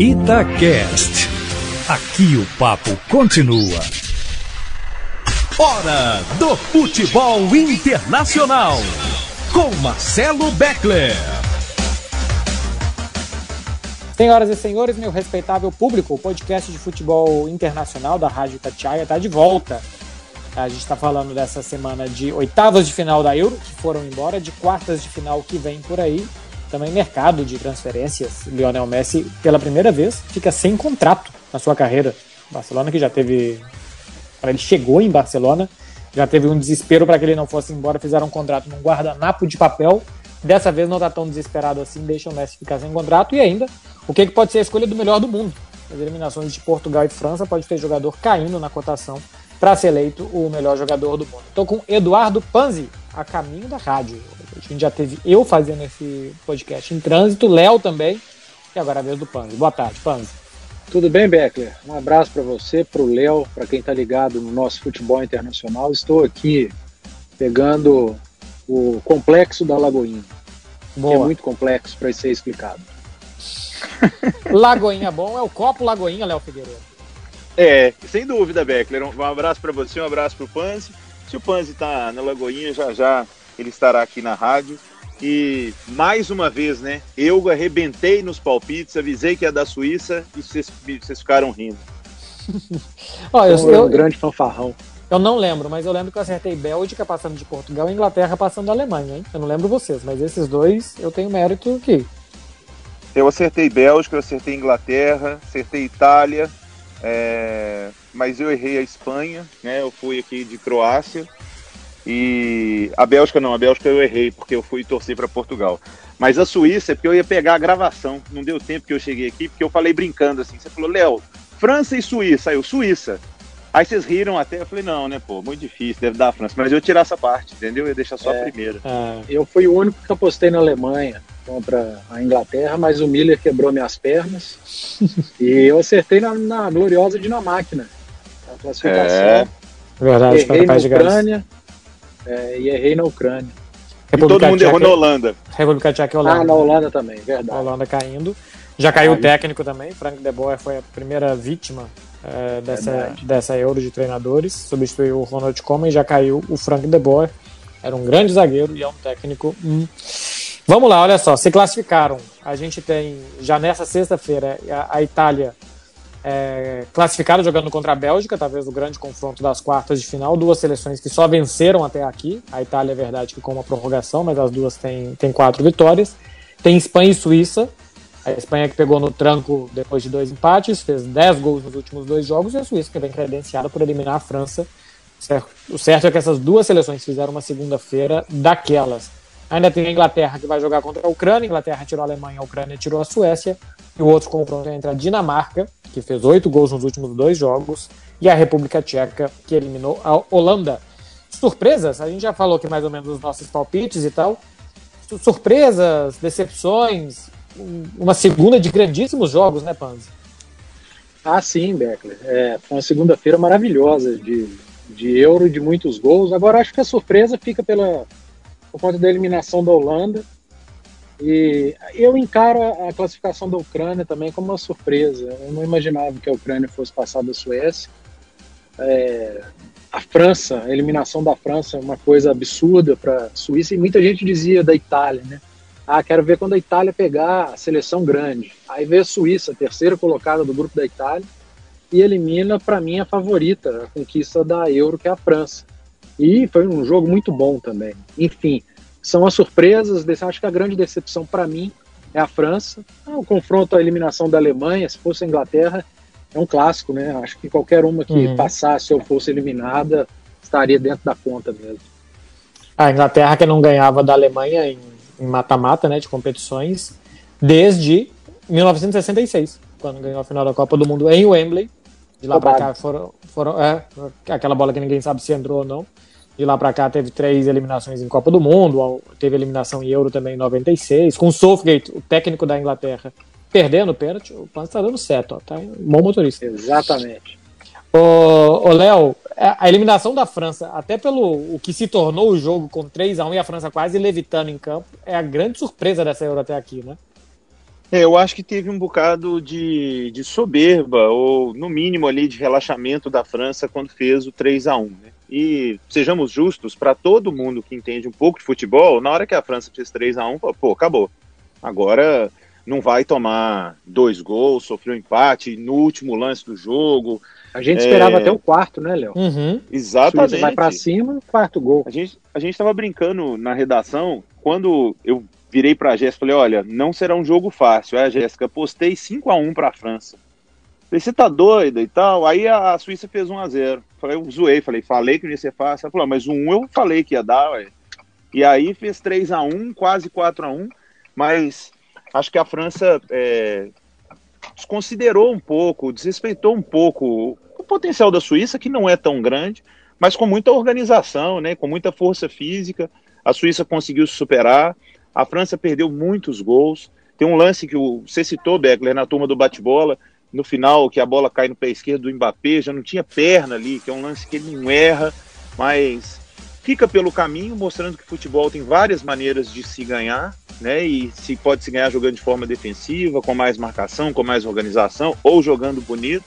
Itacast. Aqui o papo continua. Hora do futebol internacional. Com Marcelo Beckler. Senhoras e senhores, meu respeitável público, o podcast de futebol internacional da Rádio Tatiaia está de volta. A gente está falando dessa semana de oitavas de final da Euro, que foram embora, de quartas de final que vem por aí também mercado de transferências. Lionel Messi, pela primeira vez, fica sem contrato na sua carreira. Barcelona que já teve. Ele chegou em Barcelona, já teve um desespero para que ele não fosse embora, fizeram um contrato num guardanapo de papel. Dessa vez não está tão desesperado assim, deixa o Messi ficar sem contrato. E ainda, o que, que pode ser a escolha do melhor do mundo? As eliminações de Portugal e França pode ter jogador caindo na cotação para ser eleito o melhor jogador do mundo. Estou com Eduardo Panzi, a caminho da rádio. A gente já teve eu fazendo esse podcast em trânsito, Léo também, e agora a vez do Panzi. Boa tarde, Panzi. Tudo bem, Beckler? Um abraço para você, para o Léo, para quem está ligado no nosso futebol internacional. Estou aqui pegando o complexo da Lagoinha, Boa. que é muito complexo para ser explicado. Lagoinha bom é o copo Lagoinha, Léo Figueiredo. É, sem dúvida, Beckler. Um abraço para você, um abraço para o Panzi. Se o Panzi está na Lagoinha, já já ele estará aqui na rádio. E mais uma vez, né? Eu arrebentei nos palpites, avisei que ia da Suíça e vocês, vocês ficaram rindo. Olha, eu, eu, um grande fanfarrão. Eu não lembro, mas eu lembro que eu acertei Bélgica passando de Portugal e Inglaterra passando da Alemanha, hein? Eu não lembro vocês, mas esses dois eu tenho mérito aqui. Eu acertei Bélgica, eu acertei Inglaterra, acertei Itália, é... mas eu errei a Espanha, né? Eu fui aqui de Croácia e a Bélgica não, a Bélgica eu errei, porque eu fui torcer para Portugal. Mas a Suíça é porque eu ia pegar a gravação. Não deu tempo que eu cheguei aqui, porque eu falei brincando assim. Você falou, Léo, França e Suíça. Aí eu, Suíça. Aí vocês riram até, eu falei, não, né, pô, muito difícil, deve dar a França. Mas eu ia tirar essa parte, entendeu? Eu ia deixar só é, a primeira. É, eu fui o único que apostei na Alemanha contra a Inglaterra, mas o Miller quebrou minhas pernas. e eu acertei na, na gloriosa Dinamarca, A classificação. É. Verdade, Errei na Ucrânia. É, e errei na Ucrânia. e todo mundo errou na Holanda. República Tcheca e Holanda. Ah, na Holanda também, verdade. A Holanda caindo. Já caiu o técnico também, Frank de Boer foi a primeira vítima é, dessa, dessa Euro de treinadores, substituiu o Ronald Koeman e já caiu o Frank de Boer. Era um grande zagueiro e é um técnico. Hum. Vamos lá, olha só, se classificaram. A gente tem já nessa sexta-feira a Itália é, jogando contra a Bélgica, talvez o grande confronto das quartas de final. Duas seleções que só venceram até aqui. A Itália é verdade que com uma prorrogação, mas as duas têm, têm quatro vitórias. Tem Espanha e Suíça. A Espanha que pegou no tranco depois de dois empates, fez 10 gols nos últimos dois jogos, e a Suíça que vem credenciada por eliminar a França. O certo é que essas duas seleções fizeram uma segunda-feira daquelas. Ainda tem a Inglaterra que vai jogar contra a Ucrânia. A Inglaterra tirou a Alemanha, a Ucrânia tirou a Suécia. E o outro confronto é entre a Dinamarca, que fez oito gols nos últimos dois jogos, e a República Tcheca, que eliminou a Holanda. Surpresas? A gente já falou aqui mais ou menos dos nossos palpites e tal. Surpresas, decepções, uma segunda de grandíssimos jogos, né, Panzi? Ah, sim, Beckler. É, foi uma segunda-feira maravilhosa de, de Euro de muitos gols. Agora acho que a surpresa fica pela, por conta da eliminação da Holanda. E eu encaro a classificação da Ucrânia também como uma surpresa. Eu não imaginava que a Ucrânia fosse passar da Suécia. É, a França, a eliminação da França é uma coisa absurda para a Suíça e muita gente dizia da Itália, né? Ah, quero ver quando a Itália pegar a seleção grande. Aí vê a Suíça, terceira colocada do grupo da Itália, e elimina, para mim, a favorita, a conquista da Euro, que é a França. E foi um jogo muito bom também. Enfim, são as surpresas. Acho que a grande decepção para mim é a França. O confronto, a eliminação da Alemanha, se fosse a Inglaterra, é um clássico, né? Acho que qualquer uma que uhum. passasse ou fosse eliminada estaria dentro da conta mesmo. A Inglaterra que não ganhava da Alemanha em mata-mata, né, de competições, desde 1966, quando ganhou a final da Copa do Mundo em Wembley. De lá para cá foram, foram é, aquela bola que ninguém sabe se entrou ou não. De lá para cá teve três eliminações em Copa do Mundo, teve eliminação em Euro também em 96, com o Southgate, o técnico da Inglaterra, perdendo o pênalti, o Pan está dando certo, ó, tá um bom motorista. Exatamente. Ô, Léo, é, a eliminação da França, até pelo o que se tornou o jogo com 3 a 1 e a França quase levitando em campo, é a grande surpresa dessa Euro até aqui, né? É, eu acho que teve um bocado de, de soberba, ou no mínimo ali de relaxamento da França quando fez o 3 a 1 né? E sejamos justos, para todo mundo que entende um pouco de futebol, na hora que a França fez 3 a 1 pô, acabou. Agora não vai tomar dois gols, sofreu um empate no último lance do jogo. A gente esperava é... até o quarto, né, Léo? Uhum. Exatamente. vai para cima, quarto gol. A gente a gente estava brincando na redação quando eu virei para a Jéssica e falei: olha, não será um jogo fácil. A Jéssica, postei 5 a 1 para a França. Falei, você tá doida e tal? Aí a, Suíça fez 1 a 0 Falei, eu zoei, falei, falei que não ia ser fácil. Ela falou, mas o 1 eu falei que ia dar, ué. E aí fez 3 a 1 quase 4 a 1 mas acho que a França é, desconsiderou um pouco, desrespeitou um pouco o potencial da Suíça, que não é tão grande, mas com muita organização, né, com muita força física. A Suíça conseguiu se superar. A França perdeu muitos gols. Tem um lance que o, você citou, Beckler, na turma do bate-bola, no final, que a bola cai no pé esquerdo do Mbappé, já não tinha perna ali, que é um lance que ele não erra, mas fica pelo caminho, mostrando que futebol tem várias maneiras de se ganhar, né? E se pode se ganhar jogando de forma defensiva, com mais marcação, com mais organização, ou jogando bonito.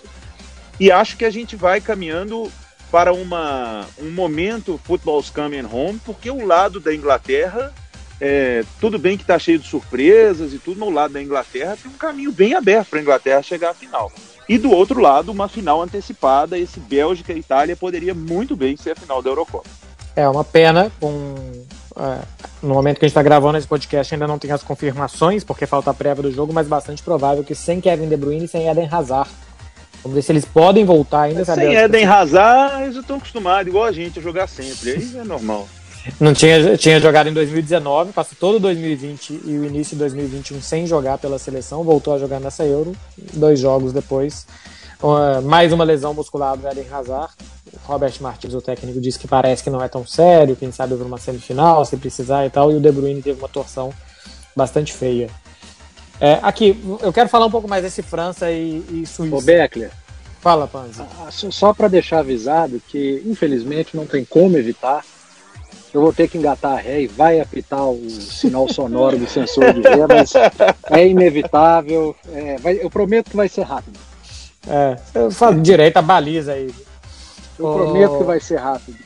E acho que a gente vai caminhando para uma, um momento Football's Coming Home, porque o lado da Inglaterra é, tudo bem que está cheio de surpresas e tudo, no lado da Inglaterra tem um caminho bem aberto para a Inglaterra chegar à final. E do outro lado, uma final antecipada, esse Bélgica e Itália poderia muito bem ser a final da Eurocopa. É uma pena, com, é, no momento que a gente está gravando esse podcast ainda não tem as confirmações, porque falta a prévia do jogo, mas bastante provável que sem Kevin De Bruyne e sem Eden Hazard. Vamos ver se eles podem voltar ainda. Sem Eden Hazard, eles estão acostumados, igual a gente, a jogar sempre. Aí é normal. Não tinha, tinha jogado em 2019, passou todo 2020 e o início de 2021 sem jogar pela seleção, voltou a jogar nessa Euro, dois jogos depois. Uh, mais uma lesão muscular do Eden Hazard. O Robert Martins, o técnico, disse que parece que não é tão sério, quem sabe over uma semifinal, se precisar e tal, e o De Bruyne teve uma torção bastante feia. É, aqui, eu quero falar um pouco mais desse França e, e Suíça. Ô Beckler. Fala, Panzi. Ah, só para deixar avisado que, infelizmente, não tem como evitar eu vou ter que engatar a ré e vai apitar o sinal sonoro do sensor de ré, mas é inevitável. É, vai, eu prometo que vai ser rápido. É, eu falo direito a baliza aí. Eu oh... prometo que vai ser rápido.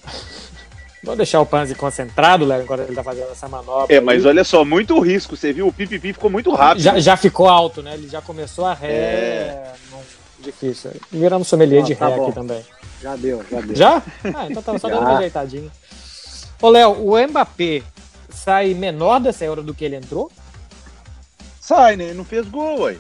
Vou deixar o Panzi concentrado, Léo, enquanto ele tá fazendo essa manobra. É, mas aí. olha só, muito risco. Você viu? O pipipi ficou muito rápido. Já, já ficou alto, né? Ele já começou a ré. É... Não, difícil. Viramos sommelier ah, de tá ré bom. aqui também. Já deu, já deu. Já? Ah, então tava só dando uma ajeitadinha. Ô, Léo, o Mbappé sai menor dessa Euro do que ele entrou? Sai, né? Ele não fez gol, ué.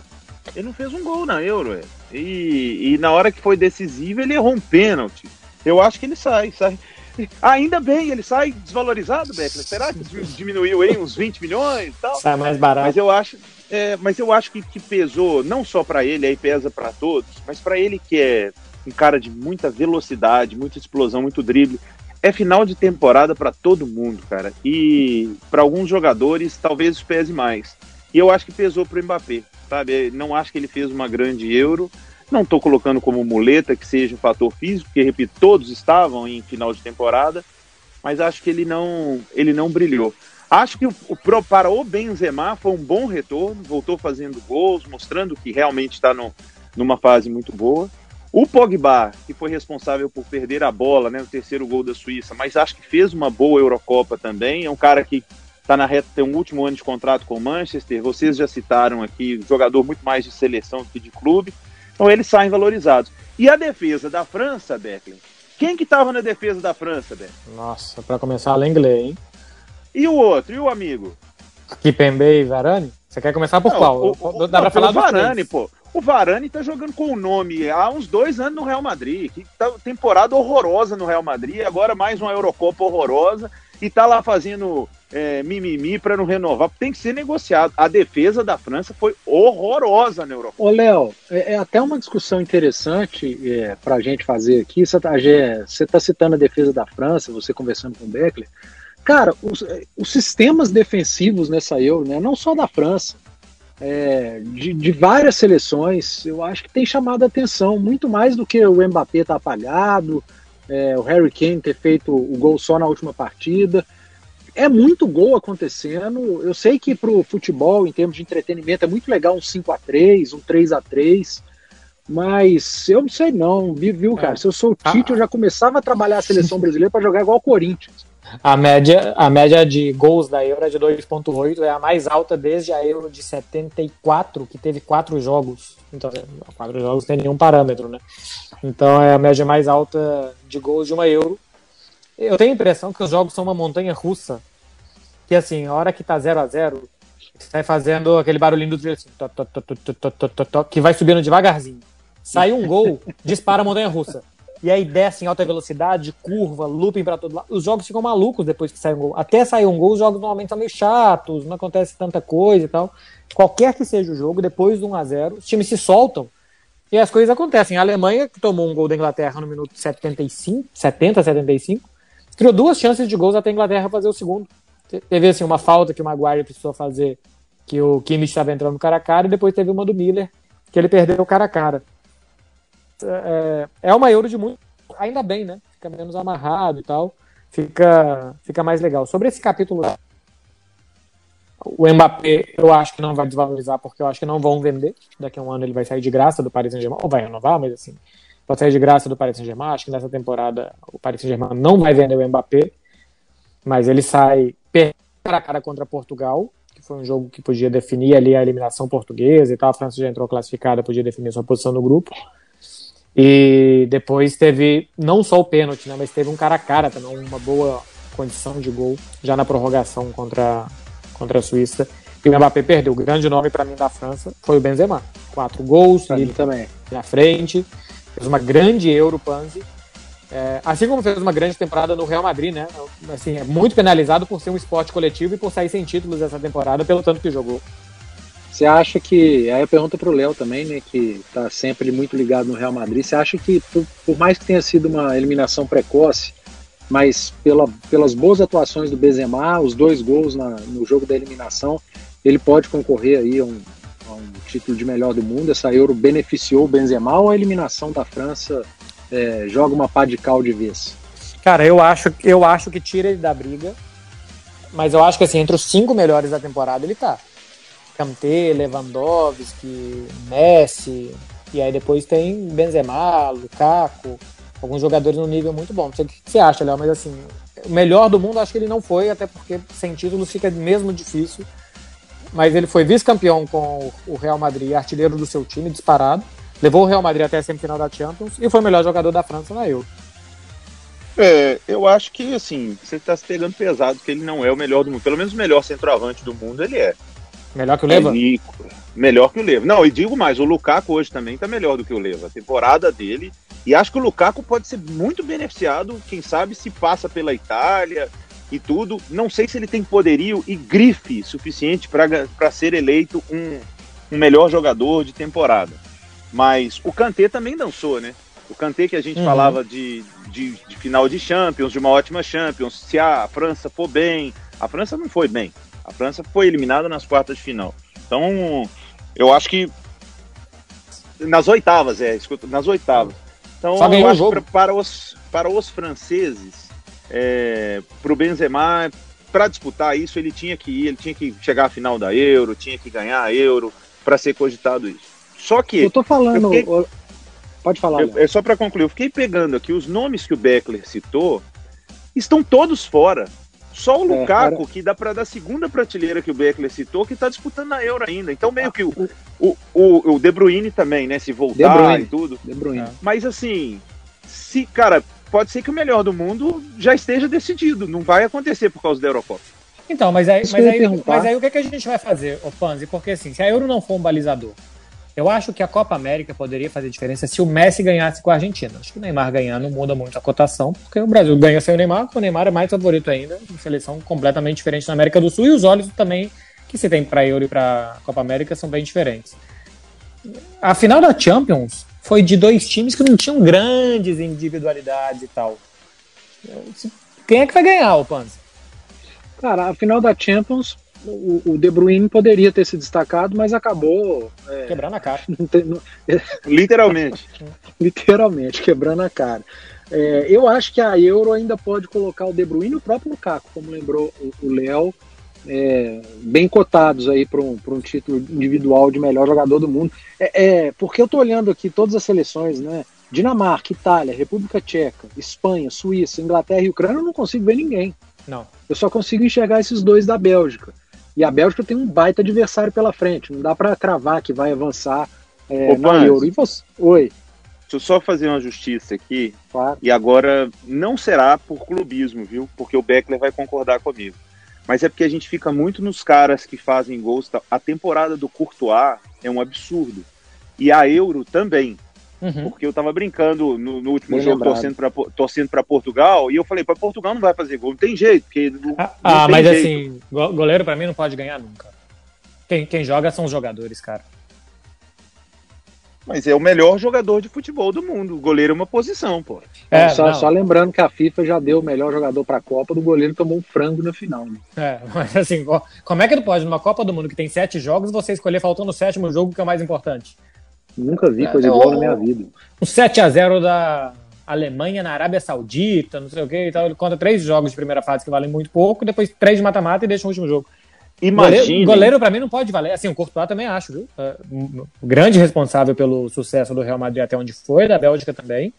Ele não fez um gol na Euro, ué. E, e na hora que foi decisivo, ele errou um pênalti. Eu acho que ele sai, sai. Ainda bem, ele sai desvalorizado, Beckler. Será que diminuiu aí uns 20 milhões e tal? Sai mais barato. Mas eu acho, é, mas eu acho que, que pesou, não só para ele, aí pesa para todos, mas para ele que é um cara de muita velocidade, muita explosão, muito drible é final de temporada para todo mundo, cara. E para alguns jogadores talvez pese mais. E eu acho que pesou para o Mbappé, sabe? Não acho que ele fez uma grande Euro. Não estou colocando como muleta que seja um fator físico, porque repito, todos estavam em final de temporada, mas acho que ele não, ele não brilhou. Acho que o, o para o Benzema foi um bom retorno, voltou fazendo gols, mostrando que realmente está numa fase muito boa. O Pogba, que foi responsável por perder a bola, né, no terceiro gol da Suíça, mas acho que fez uma boa Eurocopa também. É um cara que está na reta, tem um último ano de contrato com o Manchester. Vocês já citaram aqui, jogador muito mais de seleção do que de clube. Então eles saem valorizados. E a defesa da França, Beckley? Quem que estava na defesa da França, Beckley? Nossa, para começar, a inglês, hein? E o outro, e o amigo? Kipembe e Varane? Você quer começar por Não, qual? O, o, Dá pra falar do Varane, pô. O Varane tá jogando com o nome há uns dois anos no Real Madrid. Que tá temporada horrorosa no Real Madrid, agora mais uma Eurocopa horrorosa e tá lá fazendo é, mimimi para não renovar. Tem que ser negociado. A defesa da França foi horrorosa na Eurocopa. Ô, Léo, é, é, até uma discussão interessante é, para a gente fazer aqui. Você tá, você tá citando a defesa da França, você conversando com o Beckler. Cara, os, os sistemas defensivos nessa Euro, né, não só da França, é, de, de, várias seleções, eu acho que tem chamado a atenção, muito mais do que o Mbappé tá apagado, é, o Harry Kane ter feito o gol só na última partida. é muito gol acontecendo. Eu sei que pro futebol, em termos de entretenimento, é muito legal um 5 a 3 um 3 a 3 mas eu não sei não, viu, cara? É. Se eu sou o Tite, ah. eu já começava a trabalhar a seleção brasileira para jogar igual o Corinthians. A média, a média de gols da Euro é de 2.8, é a mais alta desde a Euro de 74, que teve quatro jogos. Então, quatro jogos tem nenhum parâmetro, né? Então é a média mais alta de gols de uma Euro. Eu tenho a impressão que os jogos são uma montanha russa. Que assim, a hora que tá 0 a 0 sai fazendo aquele barulhinho do assim, que vai subindo devagarzinho. Sai um gol, dispara a montanha russa. E aí desce em alta velocidade, curva, looping para todo lado. Os jogos ficam malucos depois que sai um gol. Até sair um gol, os jogos normalmente são meio chatos, não acontece tanta coisa e tal. Qualquer que seja o jogo, depois do 1 a 0 os times se soltam e as coisas acontecem. A Alemanha, que tomou um gol da Inglaterra no minuto 75, 70, 75, criou duas chances de gols até a Inglaterra fazer o segundo. Teve assim, uma falta que o Maguire precisou fazer, que o Kimmich estava entrando cara a cara, e depois teve uma do Miller, que ele perdeu cara a cara. É, é uma Euro de muito. Ainda bem, né? Fica menos amarrado e tal. Fica, fica mais legal. Sobre esse capítulo, o Mbappé eu acho que não vai desvalorizar, porque eu acho que não vão vender. Daqui a um ano ele vai sair de graça do Paris Saint-Germain, ou vai renovar, mas assim, pode sair de graça do Paris Saint-Germain. Acho que nessa temporada o Paris Saint-Germain não vai vender o Mbappé, mas ele sai cara a cara contra Portugal, que foi um jogo que podia definir ali a eliminação portuguesa e tal. A França já entrou classificada, podia definir sua posição no grupo. E depois teve não só o pênalti, né, mas teve um cara a cara também, uma boa condição de gol já na prorrogação contra, contra a Suíça. E o Mbappé perdeu. O grande nome para mim da França foi o Benzema. Quatro gols, ele também na frente. Fez uma grande Euro Panzi. É, assim como fez uma grande temporada no Real Madrid, né? Assim, é muito penalizado por ser um esporte coletivo e por sair sem títulos essa temporada, pelo tanto que jogou. Você acha que. Aí a pergunta para o Léo também, né, que está sempre muito ligado no Real Madrid. Você acha que, por, por, mais que tenha sido uma eliminação precoce, mas pela, pelas boas atuações do Benzema, os dois gols na, no jogo da eliminação, ele pode concorrer aí a um, a um, título de melhor do mundo? Essa Euro beneficiou o Benzema ou a eliminação da França é, joga uma pá de cal de vez? Cara, eu acho, eu acho que tira ele da briga, mas eu acho que assim, entre os cinco melhores da temporada ele tá. Kanté, Lewandowski, Messi, e aí depois tem Benzema, Lukaku, alguns jogadores no nível muito bom. Não sei o que você acha, Léo, mas assim, o melhor do mundo acho que ele não foi, até porque sem títulos fica mesmo difícil. Mas ele foi vice-campeão com o Real Madrid, artilheiro do seu time, disparado. Levou o Real Madrid até a semifinal da Champions e foi o melhor jogador da França na Euro. É, eu acho que assim, você está se pegando pesado que ele não é o melhor do mundo. Pelo menos o melhor centroavante do mundo ele é. Melhor que o Leva? É, melhor que o Leva. Não, e digo mais, o Lukaku hoje também está melhor do que o Leva. A temporada dele. E acho que o Lukaku pode ser muito beneficiado, quem sabe, se passa pela Itália e tudo. Não sei se ele tem poderio e grife suficiente para ser eleito um, um melhor jogador de temporada. Mas o Kanté também dançou, né? O Kanté que a gente uhum. falava de, de, de, final de Champions, de uma ótima Champions, se a França for bem. A França não foi bem. A França foi eliminada nas quartas de final. Então, eu acho que nas oitavas, é, escuta, nas oitavas. Então, Só eu acho que para os, para os franceses, é, para o Benzema, para disputar isso, ele tinha que ir, ele tinha que chegar à final da Euro, tinha que ganhar a Euro para ser cogitado isso. Só que. Eu tô falando. Eu fiquei, pode falar. Eu, é só para concluir, eu fiquei pegando aqui os nomes que o Beckler citou, estão todos fora. Só o é, Lukaku, é, que dá para dar segunda prateleira que o Beckler citou, que está disputando na Euro ainda. Então, meio que o, o, o, o De Bruyne também, né? Se voltar e tudo. De Bruyne. É. Mas assim, se, cara, pode ser que o melhor do mundo já esteja decidido. Não vai acontecer por causa da Eurocopa. Então, mas aí, mas aí, mas aí, o que, é que a gente vai fazer, ô Panzi? Porque assim, se a Euro não for um balizador, eu acho que a Copa América poderia fazer diferença se o Messi ganhasse com a Argentina. Acho que o Neymar ganhar não muda muito a cotação, porque o Brasil ganha sem o Neymar, o Neymar é mais favorito ainda, uma seleção completamente diferente na América do Sul, e os olhos também que se tem para Euro e para Copa América são bem diferentes. A final da Champions foi de dois times que não tinham grandes individualidades e tal. Quem é que vai ganhar, o Panzer? Cara, a final da Champions o, o De Bruyne poderia ter se destacado, mas acabou. É, quebrando a cara. Não tem, não, literalmente. literalmente, quebrando a cara. É, eu acho que a Euro ainda pode colocar o De Bruyne e o próprio Lukaku, como lembrou o Léo, é, bem cotados aí para um, um título individual de melhor jogador do mundo. É, é porque eu estou olhando aqui todas as seleções, né? Dinamarca, Itália, República Tcheca, Espanha, Suíça, Inglaterra e Ucrânia, eu não consigo ver ninguém. Não. Eu só consigo enxergar esses dois da Bélgica. E a Bélgica tem um baita adversário pela frente. Não dá para cravar que vai avançar é, na Euro. E você? Oi. Deixa eu só fazer uma justiça aqui. Claro. E agora não será por clubismo, viu? Porque o Beckler vai concordar comigo. Mas é porque a gente fica muito nos caras que fazem gols. A temporada do Courtois é um absurdo. E a Euro também. Uhum. Porque eu tava brincando no, no último Bem jogo torcendo pra, torcendo para Portugal e eu falei, para Portugal não vai fazer gol, não tem jeito. Porque não, ah, ah mas jeito. assim, goleiro para mim não pode ganhar nunca. Quem, quem joga são os jogadores, cara. Mas é o melhor jogador de futebol do mundo. O goleiro é uma posição, pô. É, só, só, lembrando que a FIFA já deu o melhor jogador para a Copa, do goleiro tomou um frango na final. Né? É, mas assim, como é que tu pode, numa Copa do Mundo que tem sete jogos, você escolher faltando o sétimo jogo, que é o mais importante? Nunca vi é, coisa igual na minha vida. Um 7x0 da Alemanha na Arábia Saudita, não sei o que e tal. Ele conta três jogos de primeira fase que valem muito pouco, depois três de mata-mata e deixa o último jogo. Imagine. Goleiro, goleiro para mim não pode valer. Assim, o Courtois também acho, viu? É, grande responsável pelo sucesso do Real Madrid até onde foi, da Bélgica também.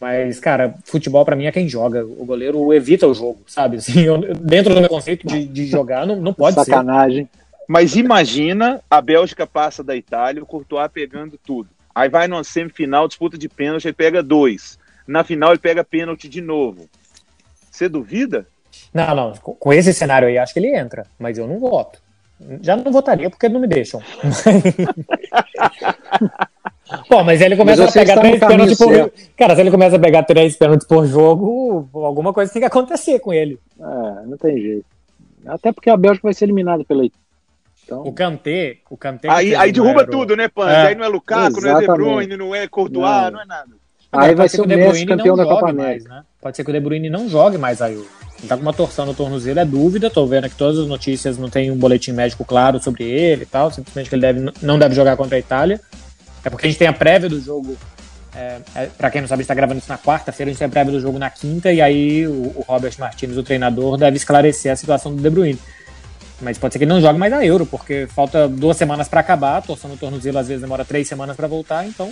Mas, cara, futebol para mim é quem joga. O goleiro evita o jogo, sabe? Assim, eu, dentro do meu conceito de, de jogar, não, não pode Sacanagem. ser. Sacanagem. Mas imagina a Bélgica passa da Itália, o Courtois pegando tudo. Aí vai numa semifinal, disputa de pênalti, ele pega dois. Na final ele pega pênalti de novo. Você duvida? Não, não. Com esse cenário aí, acho que ele entra, mas eu não voto. Já não votaria porque não me deixam. Pô, mas ele começa a pegar três pênaltis por jogo. Cara, se ele começa a pegar três pênaltis por jogo, alguma coisa tem que acontecer com ele. É, não tem jeito. Até porque a Bélgica vai ser eliminada pela então... O Kanté, o Kanté aí, aí derruba tudo, né, Pan? É. Aí não é Lukaku, Exatamente. não é De Bruyne, não é Courtois, não, não é nada. Aí vai ser o Messi campeão da Copa América. né? Pode ser que o De Bruyne não jogue mais aí. Ele tá com uma torção no tornozelo, é dúvida. Tô vendo que todas as notícias não tem um boletim médico claro sobre ele e tal. Simplesmente que ele deve, não deve jogar contra a Itália. É porque a gente tem a prévia do jogo. É, é, para quem não sabe, está gravando isso na quarta-feira, a gente tem a prévia do jogo na quinta, e aí o, o Robert Martins, o treinador, deve esclarecer a situação do De Bruyne. Mas pode ser que ele não jogue mais a Euro, porque falta duas semanas para acabar, torção no tornozelo às vezes demora três semanas para voltar, então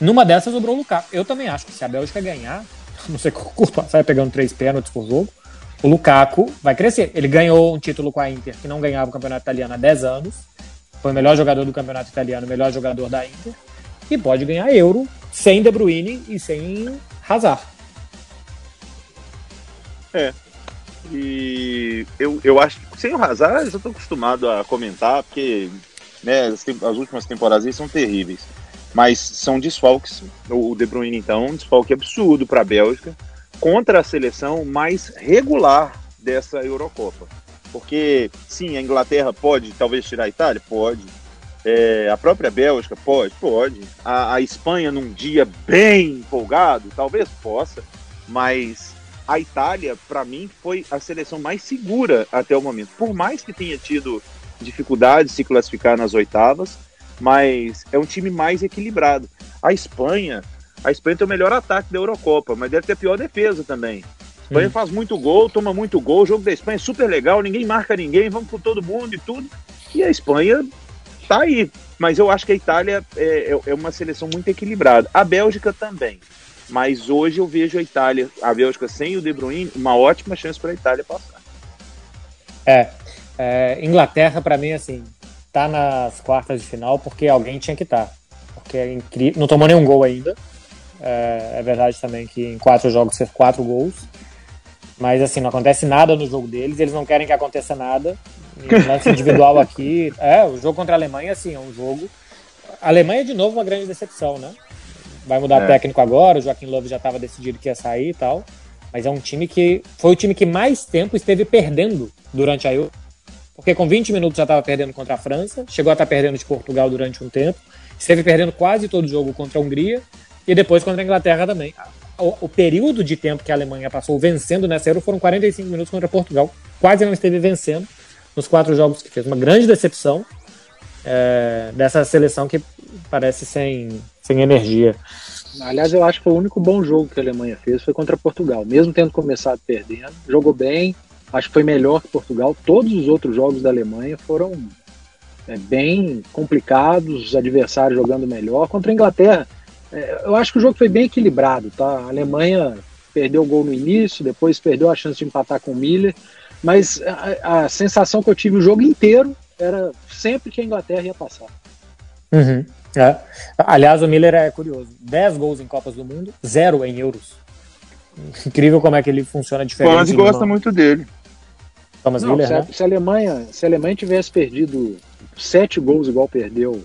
numa dessas sobrou o Lukaku. Eu também acho que se a Bélgica ganhar, não sei curto sai pegando três pênaltis por jogo, o Lukaku vai crescer. Ele ganhou um título com a Inter, que não ganhava o campeonato italiano há 10 anos, foi o melhor jogador do campeonato italiano, o melhor jogador da Inter, e pode ganhar Euro sem De Bruyne e sem Hazard. É, e eu, eu acho que sem o Hazard eu estou acostumado a comentar, porque né, as, as, últimas temporadas são terríveis. Mas são desfalques. O De Bruyne, então, um desfalque absurdo para a Bélgica contra a seleção mais regular dessa Eurocopa. Porque, sim, a Inglaterra pode talvez tirar a Itália? Pode. É, a própria Bélgica pode? Pode. A, a Espanha, num dia bem empolgado, talvez possa. Mas a Itália, para mim, foi a seleção mais segura até o momento. Por mais que tenha tido dificuldade de se classificar nas oitavas, mas é um time mais equilibrado. A Espanha, a Espanha tem o melhor ataque da Eurocopa, mas deve ter a pior defesa também. A Espanha hum. faz muito gol, toma muito gol, o jogo da Espanha é super legal, ninguém marca ninguém, vamos com todo mundo e tudo. E a Espanha tá aí. Mas eu acho que a Itália é, é, é uma seleção muito equilibrada. A Bélgica também. Mas hoje eu vejo a Itália, a Bélgica sem o De Bruyne, uma ótima chance para a Itália passar. É, é Inglaterra para mim assim tá nas quartas de final porque alguém tinha que estar, tá, porque é incrível, não tomou nenhum gol ainda. É, é, verdade também que em quatro jogos fez quatro gols, mas assim não acontece nada no jogo deles, eles não querem que aconteça nada. lance individual aqui, é o jogo contra a Alemanha assim é um jogo. A Alemanha de novo uma grande decepção, né? Vai mudar é. técnico agora, o Joaquim Love já estava decidido que ia sair e tal. Mas é um time que foi o time que mais tempo esteve perdendo durante a Euro. Porque com 20 minutos já estava perdendo contra a França, chegou a estar tá perdendo de Portugal durante um tempo, esteve perdendo quase todo o jogo contra a Hungria e depois contra a Inglaterra também. O, o, período de tempo que a Alemanha passou vencendo nessa Euro foram 45 minutos contra Portugal. Quase não esteve vencendo nos quatro jogos que fez. Uma grande decepção é, dessa seleção que parece sem, sem energia. Aliás, eu acho que o único bom jogo que a Alemanha fez foi contra Portugal. Mesmo tendo começado perdendo, jogou bem, acho que foi melhor que Portugal. Todos os outros jogos da Alemanha foram é, bem complicados, os adversários jogando melhor. Contra a Inglaterra, é, eu acho que o jogo foi bem equilibrado, tá? A Alemanha perdeu o gol no início, depois perdeu a chance de empatar com o Miller, mas a, a sensação que eu tive o jogo inteiro era sempre que a Inglaterra ia passar. Uhum. É. Aliás, o Miller é curioso. 10 gols em Copas do Mundo, zero em euros. Incrível como é que ele funciona diferente. Thomas gosta muito dele. Thomas Não, Miller, se, a, né? se, a Alemanha, se a Alemanha tivesse perdido sete gols igual perdeu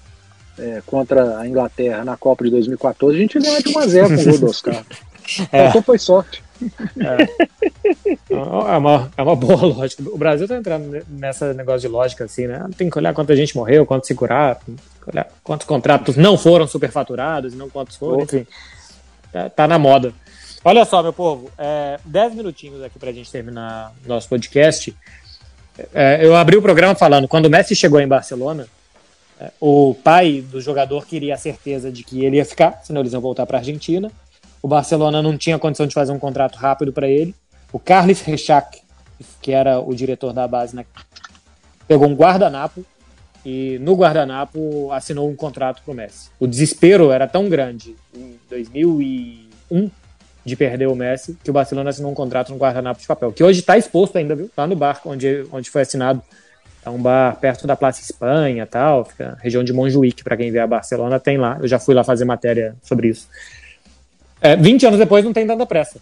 é, contra a Inglaterra na Copa de 2014, a gente ia ganhar de 1x0 com o gol do Oscar. É. Então foi sorte. É. é. uma, é uma boa lógica. O Brasil tá entrando nessa negócio de lógica assim, né? Tem que olhar quanta gente morreu, quanto se curar, olhar quantos contratos não foram superfaturados, não quantos foram, enfim. Tá, tá, na moda. Olha só, meu povo, é, dez minutinhos aqui pra gente terminar nosso podcast. É, eu abri o programa falando, quando o Messi chegou em Barcelona, é, o pai do jogador queria a certeza de que ele ia ficar, senão eles iam voltar para a Argentina. O Barcelona não tinha condição de fazer um contrato rápido para ele. O Carlos Rechac, que era o diretor da base, né, pegou um guardanapo e no guardanapo assinou um contrato para o Messi. O desespero era tão grande em 2001 de perder o Messi que o Barcelona assinou um contrato no guardanapo de papel, que hoje está exposto ainda, viu? Tá no bar onde, onde foi assinado. É um bar perto da Praça Espanha, tal, fica região de Montjuic, para quem vier a Barcelona, tem lá. Eu já fui lá fazer matéria sobre isso. É, 20 anos depois não tem tanta pressa,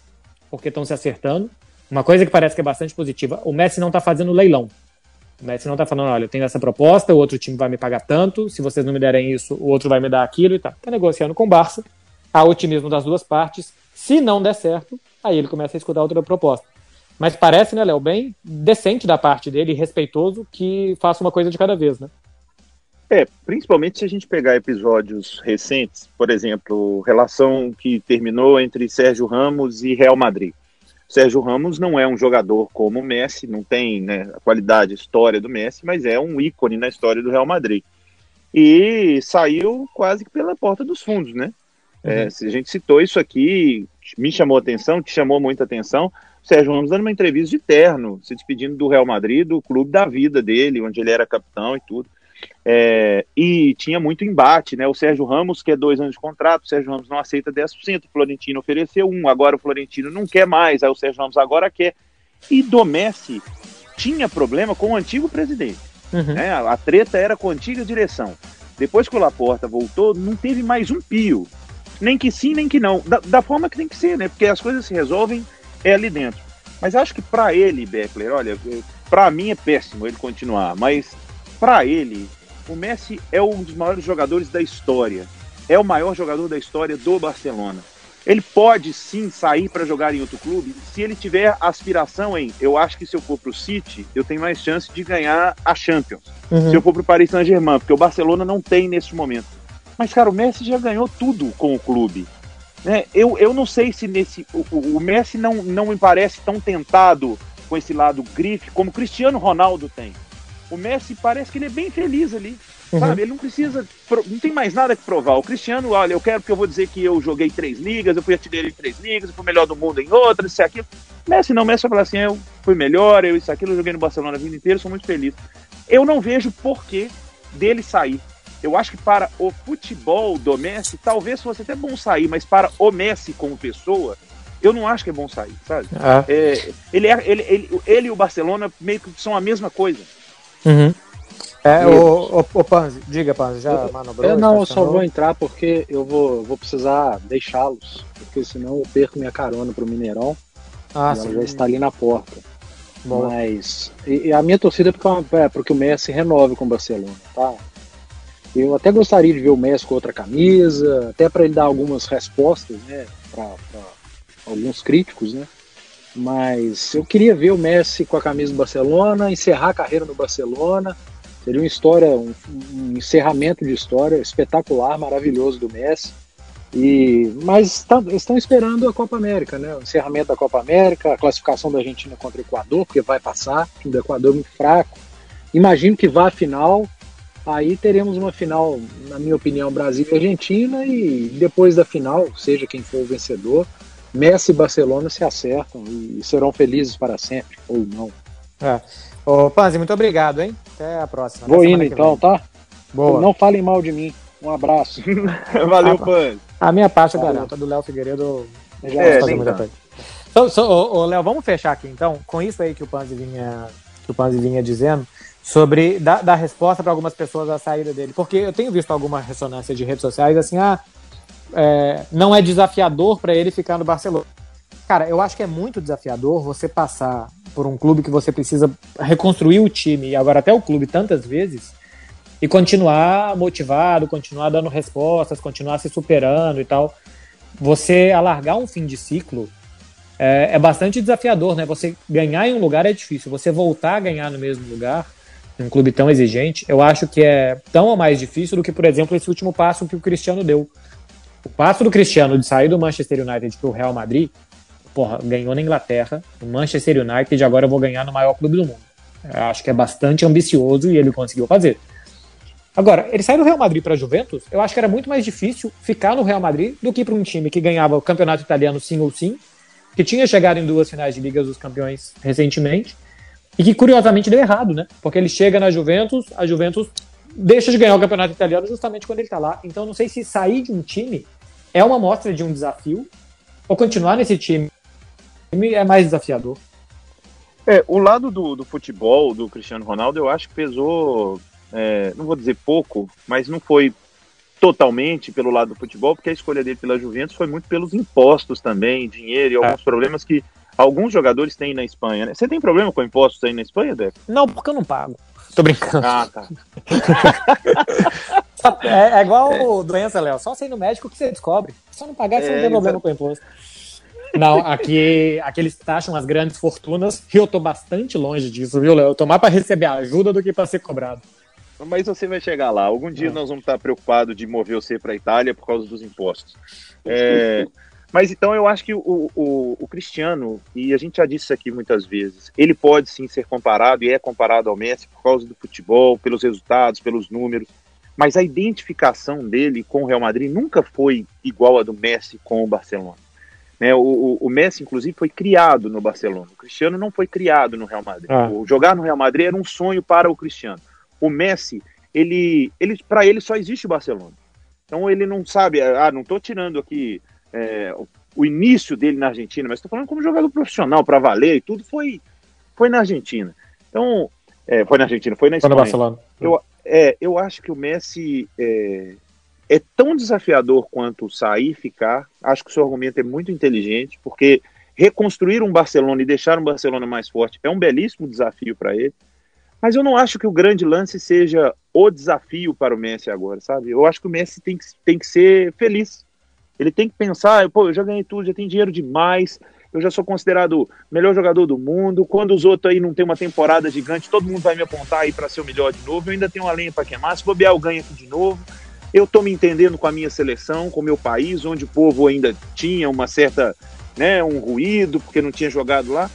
porque estão se acertando. Uma coisa que parece que é bastante positiva, o Messi não está fazendo leilão. O Messi não está falando, olha, eu tenho essa proposta, o outro time vai me pagar tanto, se vocês não me derem isso, o outro vai me dar aquilo e tal. Está negociando com o Barça, há otimismo das duas partes. Se não der certo, aí ele começa a escutar outra proposta. Mas parece, né, Léo, bem decente da parte dele, respeitoso, que faça uma coisa de cada vez, né? É, principalmente se a gente pegar episódios recentes, por exemplo, relação que terminou entre Sérgio Ramos e Real Madrid. Sérgio Ramos não é um jogador como o Messi, não tem né, a qualidade, a história do Messi, mas é um ícone na história do Real Madrid. E saiu quase que pela porta dos fundos, né? É, uhum. A gente citou isso aqui, me chamou atenção, te chamou muita atenção. O Sérgio Ramos dando uma entrevista de terno, se despedindo do Real Madrid, do clube da vida dele, onde ele era capitão e tudo. É, e tinha muito embate, né? O Sérgio Ramos quer dois anos de contrato, o Sérgio Ramos não aceita 10%, o Florentino ofereceu um, agora o Florentino não quer mais, aí o Sérgio Ramos agora quer. E do Messi tinha problema com o antigo presidente. Uhum. Né? A, a treta era com a antiga direção. Depois que o Laporta voltou, não teve mais um pio. Nem que sim, nem que não. Da, da forma que tem que ser, né? Porque as coisas se resolvem é ali dentro. Mas acho que para ele, Beckler, olha, para mim é péssimo ele continuar, mas para ele, o Messi é um dos maiores jogadores da história. É o maior jogador da história do Barcelona. Ele pode sim sair para jogar em outro clube se ele tiver aspiração em. Eu acho que se eu for para o City, eu tenho mais chance de ganhar a Champions. Uhum. Se eu for para o Paris Saint-Germain, porque o Barcelona não tem nesse momento. Mas, cara, o Messi já ganhou tudo com o clube. Né? Eu, eu não sei se nesse. O, o Messi não, não me parece tão tentado com esse lado grife como o Cristiano Ronaldo tem. O Messi parece que ele é bem feliz ali. Uhum. Sabe? Ele não precisa. Não tem mais nada que provar. O Cristiano, olha, eu quero porque eu vou dizer que eu joguei três ligas, eu fui artilheiro em três ligas, eu fui melhor do mundo em outras, isso e aquilo. Messi não, Messi vai falar assim: eu fui melhor, eu isso aquilo, eu joguei no Barcelona a vida inteira, sou muito feliz. Eu não vejo porquê dele sair. Eu acho que para o futebol do Messi, talvez fosse até bom sair, mas para o Messi como pessoa, eu não acho que é bom sair, sabe? Ah. É, ele, é, ele, ele, ele e o Barcelona meio que são a mesma coisa. Uhum. É, o, o, o Panzi, diga, Panzi, já eu, manobrou? Eu não, eu só vou entrar porque eu vou, vou precisar deixá-los, porque senão eu perco minha carona pro Mineirão. Ah, sim. já está ali na porta. Bom. Mas e, e a minha torcida é porque, é porque o Messi renove com o Barcelona, tá? Eu até gostaria de ver o Messi com outra camisa, até para ele dar algumas respostas, né, para alguns críticos, né? Mas eu queria ver o Messi com a camisa do Barcelona, encerrar a carreira no Barcelona. Seria uma história, um, um encerramento de história espetacular, maravilhoso do Messi. E, mas tá, estão esperando a Copa América, né? O encerramento da Copa América, a classificação da Argentina contra o Equador, porque vai passar, o Equador é muito fraco. imagino que vá à final. Aí teremos uma final, na minha opinião, Brasil e Argentina, e depois da final, seja quem for o vencedor, Messi e Barcelona se acertam e serão felizes para sempre, ou não. É. Ô, Panzi, muito obrigado, hein? Até a próxima. Vou indo então, tá? Boa. Não falem mal de mim. Um abraço. Valeu, Panzi. A minha parte eu garanto, a do Léo Figueiredo já É, fazer muita coisa. So, so, ô, ô, Léo, vamos fechar aqui então, com isso aí que o Panzi vinha, que o Panzi vinha dizendo, sobre dar, dar resposta para algumas pessoas à saída dele. Porque eu tenho visto alguma ressonância de redes sociais assim, ah, é, não é desafiador para ele ficar no Barcelona. Cara, eu acho que é muito desafiador você passar por um clube que você precisa reconstruir o time, e agora até o clube tantas vezes, e continuar motivado, continuar dando respostas, continuar se superando e tal. Você alargar um fim de ciclo é, é bastante desafiador, né? Você ganhar em um lugar é difícil, você voltar a ganhar no mesmo lugar, um clube tão exigente, eu acho que é tão ou mais difícil do que, por exemplo, esse último passo que o Cristiano deu. O passo do Cristiano de sair do Manchester United para o Real Madrid, porra, ganhou na Inglaterra, no Manchester United, agora eu vou ganhar no maior clube do mundo. Eu acho que é bastante ambicioso e ele conseguiu fazer. Agora, ele sair do Real Madrid para a Juventus, eu acho que era muito mais difícil ficar no Real Madrid do que para um time que ganhava o campeonato italiano sim ou sim, que tinha chegado em duas finais de Liga dos Campeões recentemente, e que curiosamente deu errado, né? Porque ele chega na Juventus, a Juventus deixa de ganhar o campeonato italiano justamente quando ele tá lá. Então não sei se sair de um time é uma mostra de um desafio, ou continuar nesse time é mais desafiador. É, o lado do, do futebol do Cristiano Ronaldo, eu acho que pesou, é, não vou dizer pouco, mas não foi totalmente pelo lado do futebol, porque a escolha dele pela Juventus foi muito pelos impostos também, dinheiro e alguns problemas que alguns jogadores têm na Espanha. Né? Você tem problema com impostos aí na Espanha, Deco? Não, porque eu não pago. Tô brincando. Ah, tá. É, é igual doença, Léo. Só no médico que você descobre. Só não pagar, você não É, tem problema exato. com imposto. Não, aqui, aqui eles taxam as grandes fortunas e eu tô bastante longe disso, viu, Léo? Eu tô mais pra receber ajuda do que pra ser cobrado. Mas você vai chegar lá. Algum dia É. nós vamos estar preocupados de mover você para a Itália por causa dos impostos. É, mas então eu acho que o, o, o Cristiano, e a gente já disse isso aqui muitas vezes, ele pode sim ser comparado e é comparado ao Messi por causa do futebol, pelos resultados, pelos números. Mas a identificação dele com o Real Madrid nunca foi igual a do Messi com o Barcelona. Né, o, o- Messi, inclusive, foi criado no Barcelona. O Cristiano não foi criado no Real Madrid. Ah. O jogar no Real Madrid era um sonho para o Cristiano. O Messi, ele, ele para ele só existe o Barcelona. Então ele não sabe, ah, não estou tirando aqui é, o, início dele na Argentina, mas estou falando como jogador profissional para valer e tudo foi foi na Argentina. Então é, foi na Argentina, foi na Tô no Espanha. Barcelona. É, eu acho que o Messi é, é tão desafiador quanto sair e ficar. Acho que o seu argumento é muito inteligente, porque reconstruir um Barcelona e deixar um Barcelona mais forte é um belíssimo desafio para ele. Mas eu não acho que o grande lance seja o desafio para o Messi agora, sabe? Eu acho que o Messi tem que, tem que ser feliz. Ele tem que pensar, pô, eu já ganhei tudo, já tenho dinheiro demais, eu já sou considerado melhor jogador do mundo. Quando os outros aí não tem uma temporada gigante, todo mundo vai me apontar aí para ser o melhor de novo. Eu ainda tenho uma lenha para queimar. Se bobear, eu ganho aqui de novo. Eu tô me entendendo com a minha seleção, com o meu país, onde o povo ainda tinha uma certa, né, um ruído, porque não tinha jogado lá.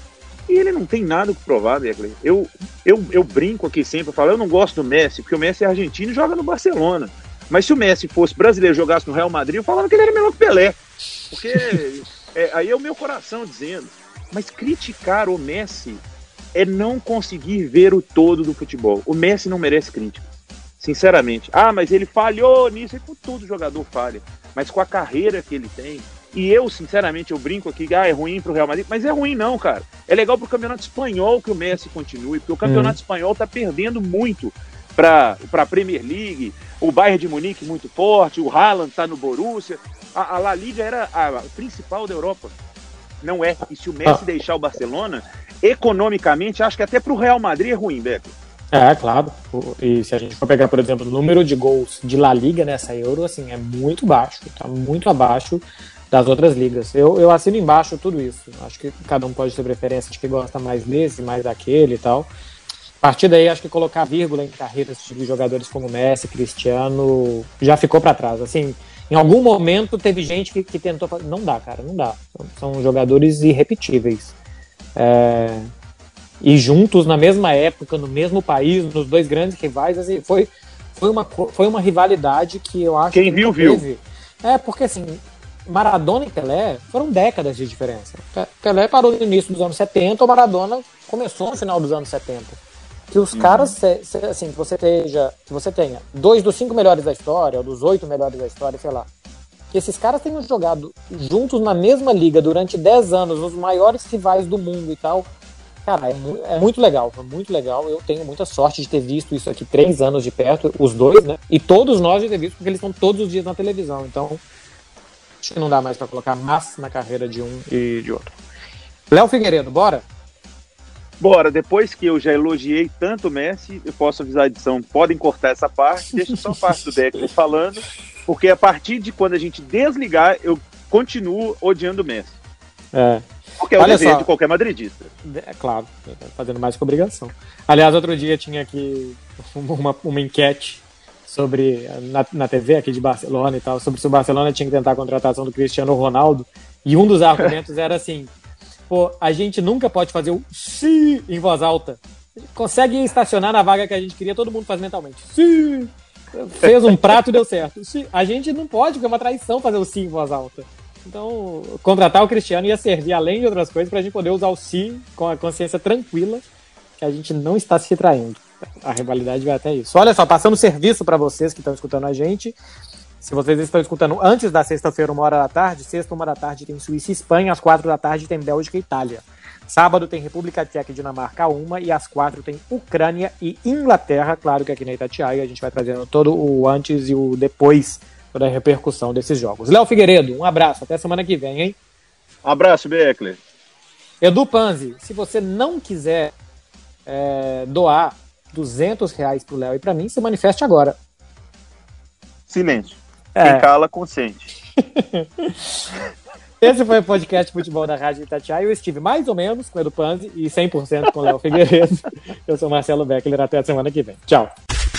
E ele não tem nada que provar, Beckley. Eu, eu, eu brinco aqui sempre, eu falo, eu não gosto do Messi, porque o Messi é argentino e joga no Barcelona. Mas se o Messi fosse brasileiro e jogasse no Real Madrid, eu falava que ele era melhor que o Pelé. Porque é, aí é o meu coração dizendo. Mas criticar o Messi é não conseguir ver o todo do futebol. O Messi não merece crítica. Sinceramente. Ah, mas ele falhou nisso. E com todo jogador falha. Mas com a carreira que ele tem. E eu, sinceramente, eu brinco aqui, ah, é ruim pro Real Madrid. Mas é ruim não, cara. É legal pro campeonato espanhol que o Messi continue. Porque o campeonato espanhol tá perdendo muito para a Premier League. O Bayern de Munique muito forte. O Haaland tá no Borussia. A, a La Liga era a principal da Europa. Não é. E se o Messi Ah. deixar o Barcelona, economicamente, acho que até pro Real Madrid é ruim, Beto. É, claro. O- E se a gente for pegar, por exemplo, o número de gols de La Liga nessa Euro, assim, é muito baixo. Tá muito abaixo das outras ligas. Eu, eu assino embaixo tudo isso. Acho que cada um pode ter preferência de que gosta mais desse, mais daquele e tal. A partir daí, acho que colocar vírgula em carreiras de jogadores como Messi, Cristiano, já ficou para trás. Assim, em algum momento teve gente que, que tentou. Não dá, cara, não dá. São, são jogadores irrepetíveis. É, e juntos na mesma época, no mesmo país, nos dois grandes rivais, assim, foi, foi, uma, foi uma rivalidade que eu acho Quem que viu, teve. viu. É, porque assim, Maradona e Pelé foram décadas de diferença. Pelé parou no início dos anos 70, o Maradona começou no final dos anos 70. Que os uhum. caras, se, se, assim, que você, esteja, que você tenha dois dos cinco melhores da história, ou dos oito melhores da história, sei lá, que esses caras tenham jogado juntos na mesma liga durante 10 anos, os maiores rivais do mundo e tal, Cara, é, é, muito legal, é muito legal. Eu tenho muita sorte de ter visto isso aqui três anos de perto, os dois, né? E todos nós de ter visto, porque eles estão todos os dias na televisão. Então, acho que não dá mais para colocar massa na carreira de um e de outro. Léo Figueiredo, bora? Bora, depois que eu já elogiei tanto o Messi, eu posso avisar a edição, podem cortar essa parte, deixa só a parte do Declan falando, porque a partir de quando a gente desligar, eu continuo odiando o Messi. É. Porque é o Olha dever só. de qualquer madridista. É claro, fazendo mais que obrigação. Aliás, outro dia tinha aqui uma, uma enquete sobre na, na TV aqui de Barcelona e tal, sobre se o Barcelona tinha que tentar a contratação do Cristiano Ronaldo. E um dos argumentos era assim: pô, a gente nunca pode fazer o sim em voz alta. Consegue estacionar na vaga que a gente queria, todo mundo faz mentalmente. Sim! Fez um prato deu certo. A gente não pode, porque é uma traição fazer o sim em voz alta. Então, contratar o Cristiano ia servir, além de outras coisas, para a gente poder usar o sim com a consciência tranquila que a gente não está se traindo. A rivalidade vai até isso. Olha só, passando serviço para vocês que estão escutando a gente. Se vocês estão escutando antes da sexta-feira, uma hora da tarde, sexta, uma da tarde tem Suíça e Espanha, às quatro da tarde tem Bélgica e Itália. Sábado tem República Tcheca e Dinamarca uma, e às quatro tem Ucrânia e Inglaterra. Claro que aqui na Itatiaia a gente vai trazendo todo o antes e o depois toda a repercussão desses jogos. Léo Figueiredo, um abraço, até semana que vem, hein? Abraço, Beckler. Edu Panzi, se você não quiser é, doar 200 reais pro Léo e para mim, se manifeste agora. Silêncio. É. Quem cala, consente. Esse foi o podcast Futebol da Rádio Itatiaia. Eu estive mais ou menos com o Edu Panzi e 100% com o Léo Figueiredo. Eu sou Marcelo Beckler. Até a semana que vem. Tchau.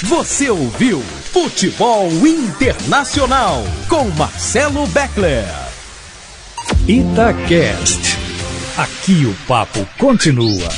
Você ouviu Futebol Internacional com Marcelo Beckler. Itacast. Aqui o papo continua.